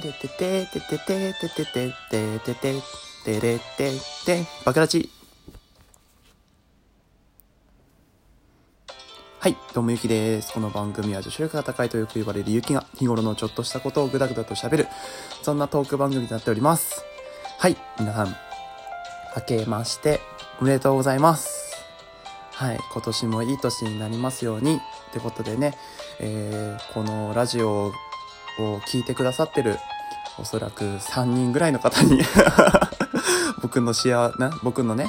てれててててててててててててれててバクラチはい、どうもゆきです。この番組は女子力が高いとよく言われるゆきが日頃のちょっとしたことをぐだぐだと喋る、そんなトーク番組となっております。はい、皆さん、明けましておめでとうございます。はい、今年もいい年になりますように。ってことでね、えー、このラジオを聞いてくださってる、おそらく3人ぐらいの方に 僕の幸な、僕のね、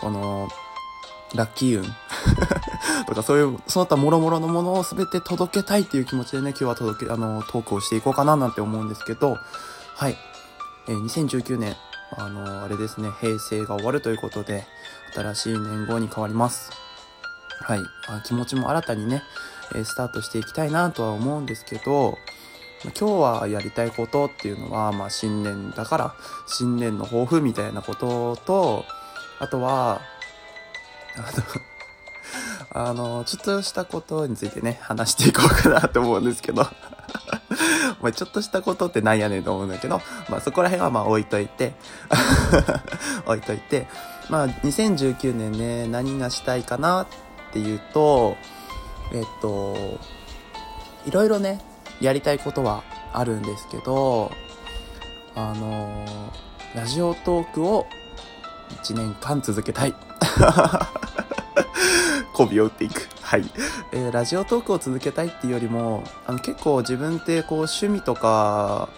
この、ラッキー運 とかそういう、その他諸々のものを全て届けたいっていう気持ちでね、今日は届け、あの、トークをしていこうかななんて思うんですけど、はい。えー2019年、あの、あれですね、平成が終わるということで、新しい年号に変わります。はい。あ気持ちも新たにね、えースタートしていきたいなとは思うんですけど、今日はやりたいことっていうのは、まあ新年だから、新年の抱負みたいなことと、あとは、あの、あの、ちょっとしたことについてね、話していこうかなと思うんですけど。まちょっとしたことってなんやねんと思うんだけど、まあそこら辺はまあ置いといて、置いといて、まあ2019年ね、何がしたいかなっていうと、えっと、いろいろね、やりたいことはあるんですけど、あのラジオトークを1年間続けたい。媚びを打っていく。はい。えーラジオトークを続けたいっていうよりも、あの結構自分ってこう趣味とか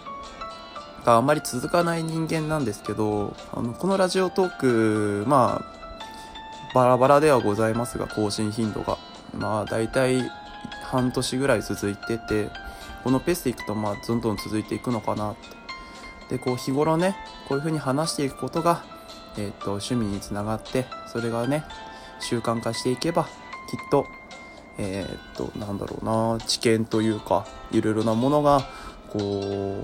があんまり続かない人間なんですけど、あの、このラジオトーク、まあ、バラバラではございますが、更新頻度が。まあ、だいたい半年ぐらい続いてて、このペースでいくと、まあ、どんどん続いていくのかなって。で、こう、日頃ね、こういう風に話していくことが、えっ、と、趣味につながって、それがね、習慣化していけば、きっと、えーっと、なんだろうな、知見というか、いろいろなものが、こう、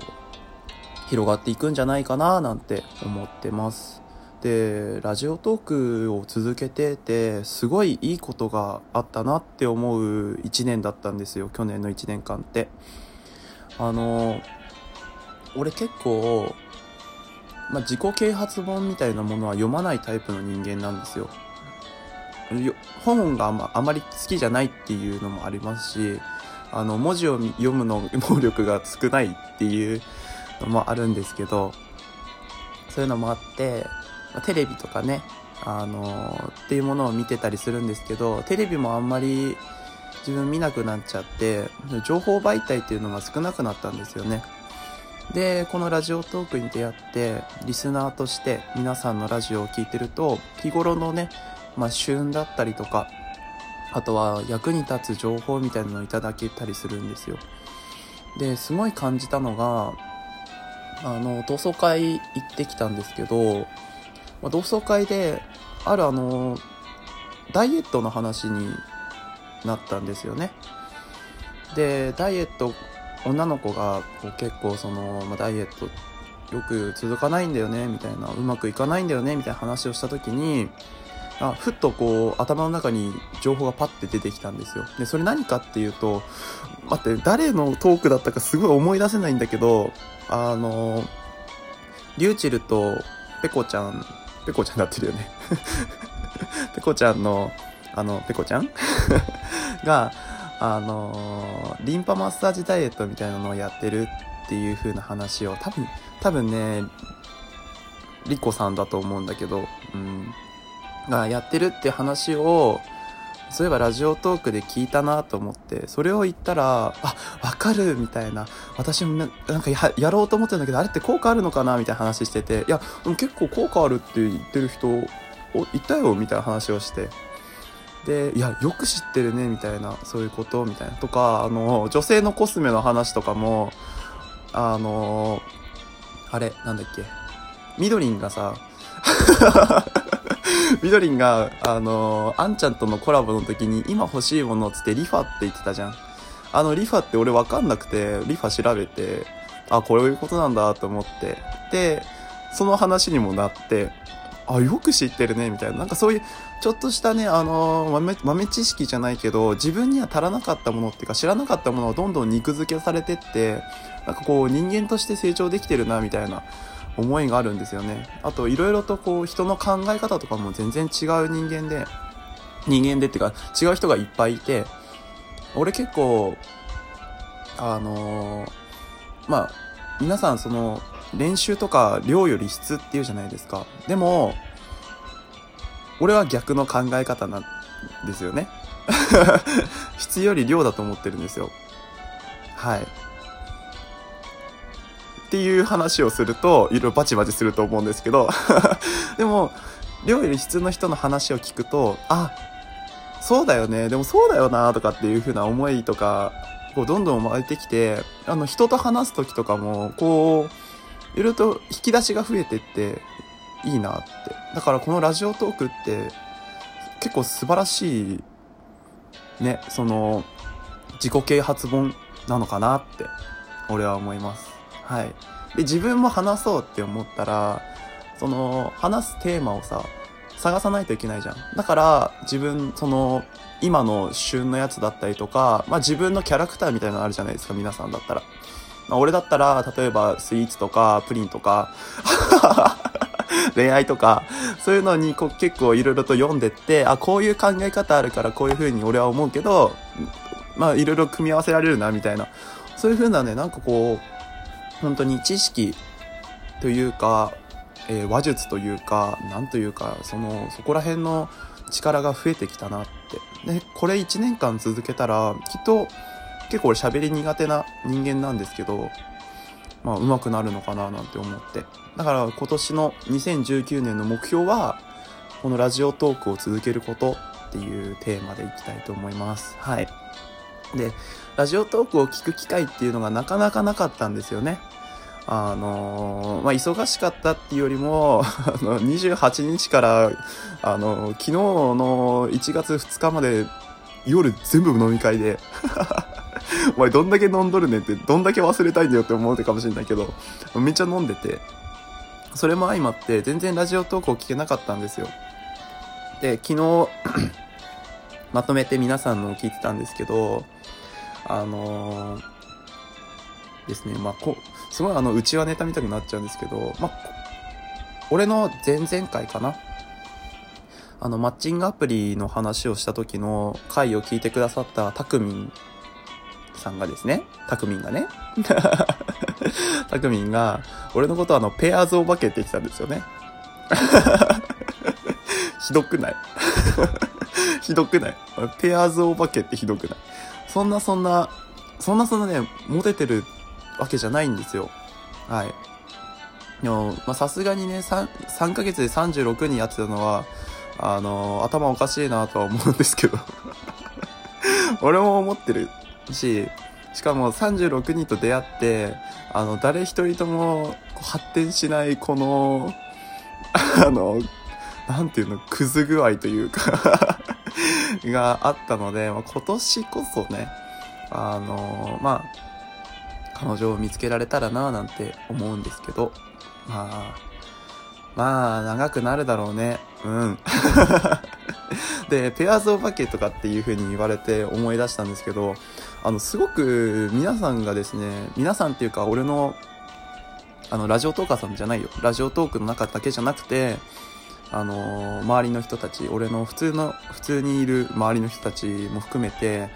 広がっていくんじゃないかな、なんて思ってます。で、ラジオトークを続けてて、すごいいいことがあったなって思う一年だったんですよ、去年の一年間って。あの、俺結構、まあ、自己啓発本みたいなものは読まないタイプの人間なんですよ。本があまあまり好きじゃないっていうのもありますし、あの、文字を読むの能力が少ないっていうのもあるんですけど、そういうのもあって、まテレビとかね、あのっていうものを見てたりするんですけど、テレビもあんまり自分見なくなっちゃって、情報媒体っていうのが少なくなったんですよね。で、このラジオトークに出会って、リスナーとして皆さんのラジオを聞いてると、日頃のね、まあ、旬だったりとか、あとは役に立つ情報みたいなのをいただけたりするんですよ。で、すごい感じたのが、あの、同窓会行ってきたんですけど、まあ、同窓会で、あるあの、ダイエットの話になったんですよね。で、ダイエット、女の子がこう結構その、まあ、ダイエットよく続かないんだよね、みたいな、うまくいかないんだよね、みたいな話をした時に、あふっとこう頭の中に情報がパッて出てきたんですよ。で、それ何かっていうと、待って、誰のトークだったかすごい思い出せないんだけど、あの、リューチルとペコちゃん、ペコちゃんになってるよね。ペコちゃんの、あの、ペコちゃん？が、あの、リンパマッサージダイエットみたいなのをやってるっていう風な話を、多分、多分ね、リコさんだと思うんだけど、うん。がやってるって話を、そういえばラジオトークで聞いたなと思って、それを言ったら、あ、わかるみたいな。私もなんかややろうと思ってるんだけど、あれって効果あるのかなみたいな話してて、いや、でも結構効果あるって言ってる人、おいたよみたいな話をして。で、いや、よく知ってるね、みたいな、そういうこと、みたいな。とか、あの、女性のコスメの話とかも、あの、あれ、なんだっけ。みどりんがさ、みどりんが、あの、あんちゃんとのコラボの時に、今欲しいものつってリファって言ってたじゃん。あの、リファって俺わかんなくて、リファ調べて、あ、こういうことなんだと思って。で、その話にもなって、あ、よく知ってるね、みたいな。なんかそういう、ちょっとしたね、あのー、豆、豆知識じゃないけど、自分には足らなかったものっていうか、知らなかったものをどんどん肉付けされてって、なんかこう、人間として成長できてるな、みたいな思いがあるんですよね。あと、いろいろとこう、人の考え方とかも全然違う人間で、人間でっていうか、違う人がいっぱいいて、俺結構、あのー、まあ、皆さんその、練習とか量より質っていうじゃないですか。でも、俺は逆の考え方なんですよね。質より量だと思ってるんですよ。はい。っていう話をすると、いろいろバチバチすると思うんですけど、でも、量より質の人の話を聞くと、あ、そうだよね、でもそうだよな、とかっていう風な思いとか、こう、どんどん湧いてきて、あの、人と話す時とかも、こう、いろいろと引き出しが増えてっていいなって。だからこのラジオトークって結構素晴らしいね、その自己啓発本なのかなって俺は思います。はい。で、自分も話そうって思ったら、その話すテーマをさ、探さないといけないじゃん。だから自分、その今の旬のやつだったりとか、まあ自分のキャラクターみたいなのあるじゃないですか、皆さんだったら。まあ、俺だったら、例えばスイーツとかプリンとか 恋愛とか、そういうのにこ結構いろいろと読んでって、あ、こういう考え方あるからこういう風に俺は思うけど、まあいろいろ組み合わせられるな、みたいな。そういう風なね、なんかこう、本当に知識というか、えー、話術というか、なんというか、その、そこら辺の力が増えてきたなって。で、これ1年間続けたら、きっと、結構俺喋り苦手な人間なんですけど、まあ上手くなるのかななんて思って。だから今年の2019年の目標は、このラジオトークを続けることっていうテーマでいきたいと思います。はい。で、ラジオトークを聞く機会っていうのがなかなかなかったんですよね。あのー、まあ、忙しかったっていうよりも、あの、28日から、あのー、昨日の1月2日まで夜全部飲み会で お前どんだけ飲んどるねんって、どんだけ忘れたいんだよって思うてかもしれないけど、めっちゃ飲んでて、それも相まって全然ラジオトークを聞けなかったんですよ。で、昨日 まとめて皆さんのを聞いてたんですけど、あのー、ですね、まあ、こ、すごいあの、うちはネタ見たくなっちゃうんですけど、まあ、俺の前々回かな？あの、マッチングアプリの話をした時の回を聞いてくださったたくみんさんがですね、たくみんがね、たくみんが、俺のことあの、ペアーズお化けって言ってたんですよね。ひどくない？ひどくない？ペアーズお化けってひどくない？そんなそんな、そんなそんなね、モテてるわけじゃないんですよ。はい。でも、ま、さすがにね、3、3ヶ月で36人やってたのは、あのー、頭おかしいなとは思うんですけど俺も思ってるし、しかも36人と出会って、あの、誰一人とも発展しないこの、あの、なんていうの、くず具合というか があったので、まあ、今年こそね、あの、まあ、彼女を見つけられたらなぁなんて思うんですけど、まあ、まあ、長くなるだろうね。うん。で、ペアーズお化けとかっていう風に言われて思い出したんですけど、あの、すごく皆さんがですね、皆さんっていうか俺の、あの、ラジオトーカーさんじゃないよ。ラジオトークの中だけじゃなくて、あの、周りの人たち、俺の普通の、普通にいる周りの人たちも含めて、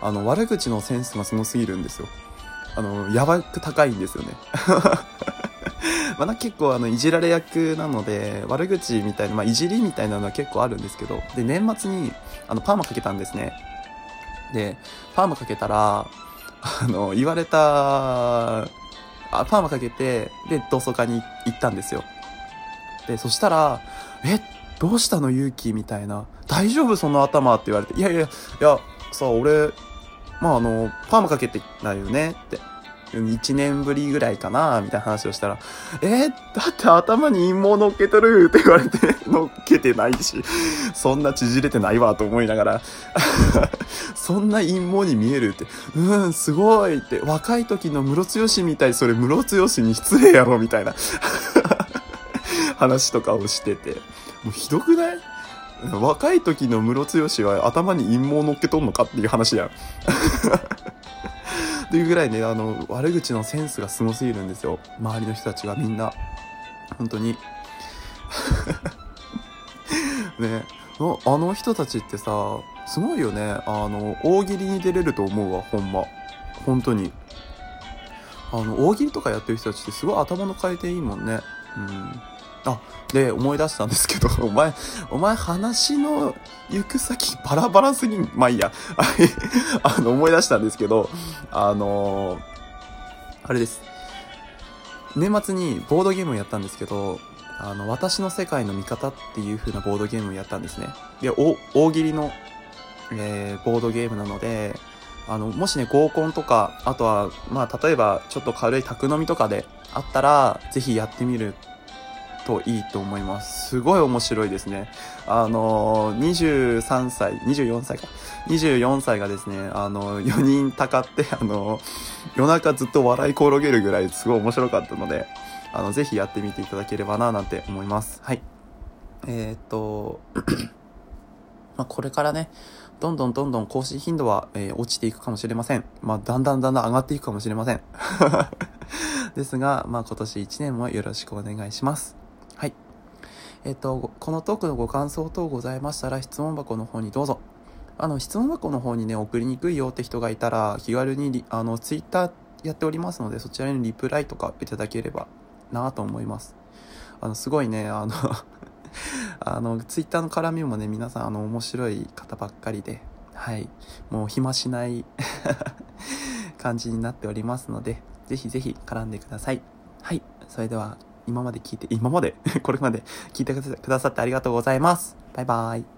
あの、悪口のセンスがすごすぎるんですよ。あの、やばく高いんですよね。まだ結構あの、いじられ役なので、悪口みたいな、まあ、いじりみたいなのは結構あるんですけど、で、年末に、あの、パーマかけたんですね。で、パーマかけたら、あの、言われた、あ、パーマかけて、で、同窓会に行ったんですよ。で、そしたら、え、どうしたの勇気みたいな。大丈夫その頭って言われて。いやいや、いや、さ、俺、まああの、パーマかけてないよねって。1年ぶりぐらいかなみたいな話をしたら、えー、だって頭に陰謀乗っけとるって言われて、乗っけてないし、そんな縮れてないわと思いながら、そんな陰謀に見えるって、うん、すごいって、若い時のムロみたい、それムロに失礼やろみたいな 話とかをしてて、もうひどくない？若い時のムロは頭に陰謀乗っけとんのかっていう話やん。っていうぐらいね、あの、悪口のセンスがすごすぎるんですよ。周りの人たちがみんな。本当に。ねあの人たちってさ、すごいよね。あの、大喜利に出れると思うわ、ほんま。本当に。あの、大喜利とかやってる人たちってすごい頭の回転いいもんね。うん。あ、で、思い出したんですけど、お前、お前話の行く先バラバラすぎん。まあいいや。あの、思い出したんですけど、あのー、あれです。年末にボードゲームをやったんですけど、あの、私の世界の味方っていう風なボードゲームをやったんですね。で、お、大喜利の、えー、ボードゲームなので、あの、もしね、合コンとか、あとは、まあ、例えば、ちょっと軽い宅飲みとかであったら、ぜひやってみるといいと思います。すごい面白いですね。あの23歳、24歳か。24歳がですね、あの4人たかって、あの夜中ずっと笑い転げるぐらいすごい面白かったので、あの、ぜひやってみていただければな、なんて思います。はい。えー、っと、まあ、これからね、どんどんどんどん更新頻度は、えー、落ちていくかもしれません。まあ、だんだんだんだん上がっていくかもしれません。ですが、まあ、今年1年もよろしくお願いします。えっ、と、このトークのご感想等ございましたら、質問箱の方にどうぞ。あの、質問箱の方にね、送りにくいよって人がいたら、気軽に、あの、ツイッターやっておりますので、そちらにリプライとかいただければなと思います。あの、すごいね、あの あの、ツイッターの絡みもね、皆さん、あの、面白い方ばっかりで、はい。もう暇しない 感じになっておりますので、ぜひぜひ絡んでください。はい。それでは、今まで聞いて、今まで これまで聞いてくださってありがとうございます。バイバイ。